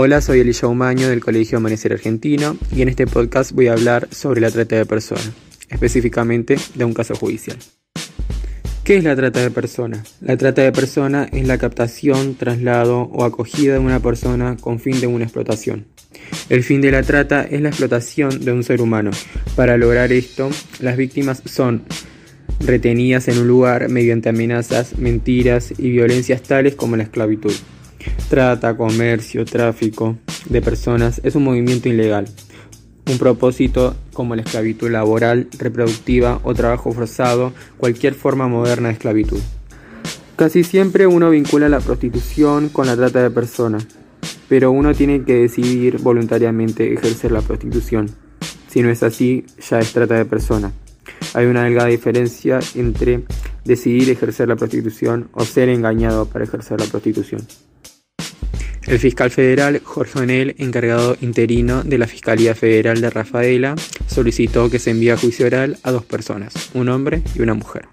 Hola, soy Elisha Umaño del Colegio Amanecer Argentino y en este podcast voy a hablar sobre la trata de personas, específicamente de un caso judicial. ¿Qué es la trata de personas? La trata de personas es la captación, traslado o acogida de una persona con fin de una explotación. El fin de la trata es la explotación de un ser humano. Para lograr esto, las víctimas son retenidas en un lugar mediante amenazas, mentiras y violencias tales como la esclavitud. Trata, comercio, tráfico de personas es un movimiento ilegal. Un propósito como la esclavitud laboral, reproductiva o trabajo forzado, cualquier forma moderna de esclavitud. Casi siempre uno vincula la prostitución con la trata de personas, pero uno tiene que decidir voluntariamente ejercer la prostitución. Si no es así, ya es trata de personas. Hay una delgada diferencia entre decidir ejercer la prostitución o ser engañado para ejercer la prostitución. El fiscal federal Jorge Onel, encargado interino de la Fiscalía Federal de Rafaela, solicitó que se envíe a juicio oral a dos personas, un hombre y una mujer,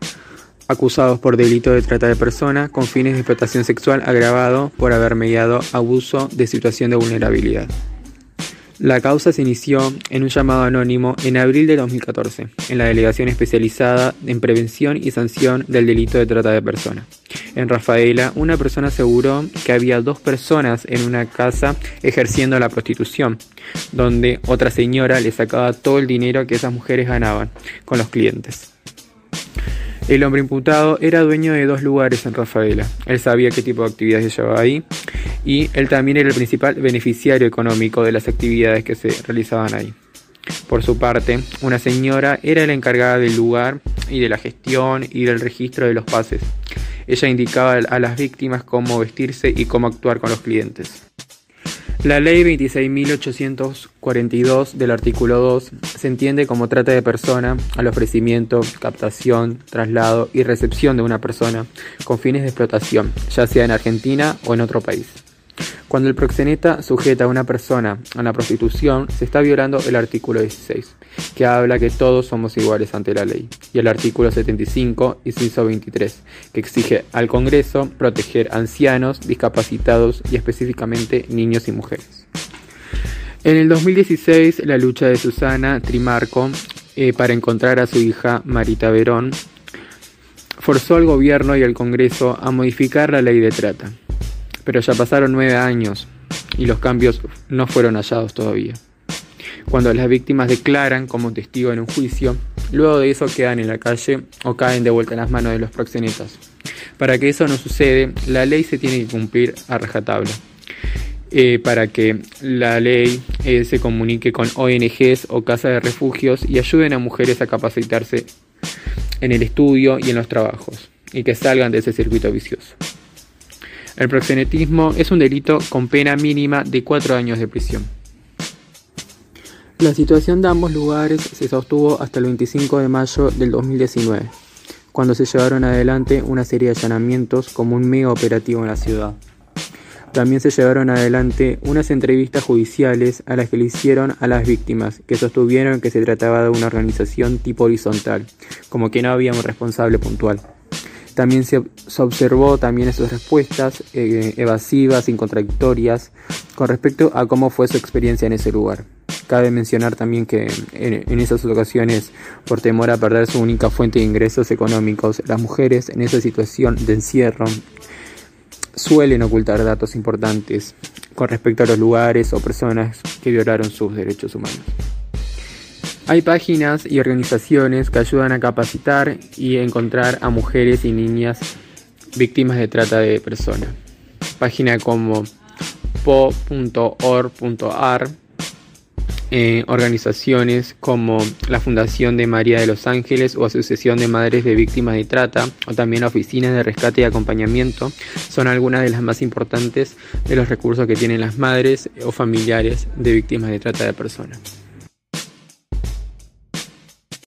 acusados por delito de trata de persona con fines de explotación sexual agravado por haber mediado abuso de situación de vulnerabilidad. La causa se inició en un llamado anónimo en abril de 2014, en la Delegación Especializada en Prevención y Sanción del Delito de Trata de Personas. En Rafaela, una persona aseguró que había dos personas en una casa ejerciendo la prostitución, donde otra señora le sacaba todo el dinero que esas mujeres ganaban con los clientes. El hombre imputado era dueño de dos lugares en Rafaela. Él sabía qué tipo de actividades llevaba ahí y él también era el principal beneficiario económico de las actividades que se realizaban ahí. Por su parte, una señora era la encargada del lugar y de la gestión y del registro de los pases. Ella indicaba a las víctimas cómo vestirse y cómo actuar con los clientes. La ley 26.842 del artículo 2 se entiende como trata de persona al ofrecimiento, captación, traslado y recepción de una persona con fines de explotación, ya sea en Argentina o en otro país. Cuando el proxeneta sujeta a una persona a la prostitución, se está violando el artículo 16, que habla que todos somos iguales ante la ley, y el artículo 75, inciso 23, que exige al Congreso proteger ancianos, discapacitados y específicamente niños y mujeres. En el 2016, la lucha de Susana Trimarco eh, para encontrar a su hija Marita Verón forzó al gobierno y al Congreso a modificar la ley de trata pero ya pasaron nueve años y los cambios no fueron hallados todavía. Cuando las víctimas declaran como testigo en un juicio, luego de eso quedan en la calle o caen de vuelta en las manos de los proxenetas. Para que eso no sucede, la ley se tiene que cumplir a rajatabla. Eh, para que la ley eh, se comunique con ONGs o casas de refugios y ayuden a mujeres a capacitarse en el estudio y en los trabajos y que salgan de ese circuito vicioso. El proxenetismo es un delito con pena mínima de cuatro años de prisión. La situación de ambos lugares se sostuvo hasta el 25 de mayo del 2019, cuando se llevaron adelante una serie de allanamientos como un mega operativo en la ciudad. También se llevaron adelante unas entrevistas judiciales a las que le hicieron a las víctimas, que sostuvieron que se trataba de una organización tipo horizontal, como que no había un responsable puntual. También se, observó también esas respuestas eh, evasivas, incontradictorias, con respecto a cómo fue su experiencia en ese lugar. Cabe mencionar también que en, en, esas ocasiones, por temor a perder su única fuente de ingresos económicos, las mujeres en esa situación de encierro suelen ocultar datos importantes con respecto a los lugares o personas que violaron sus derechos humanos. Hay páginas y organizaciones que ayudan a capacitar y encontrar a mujeres y niñas víctimas de trata de personas. Páginas como po.org.ar, eh, organizaciones como la Fundación de María de los Ángeles o Asociación de Madres de Víctimas de Trata, o también oficinas de rescate y acompañamiento, son algunas de las más importantes de los recursos que tienen las madres o familiares de víctimas de trata de personas.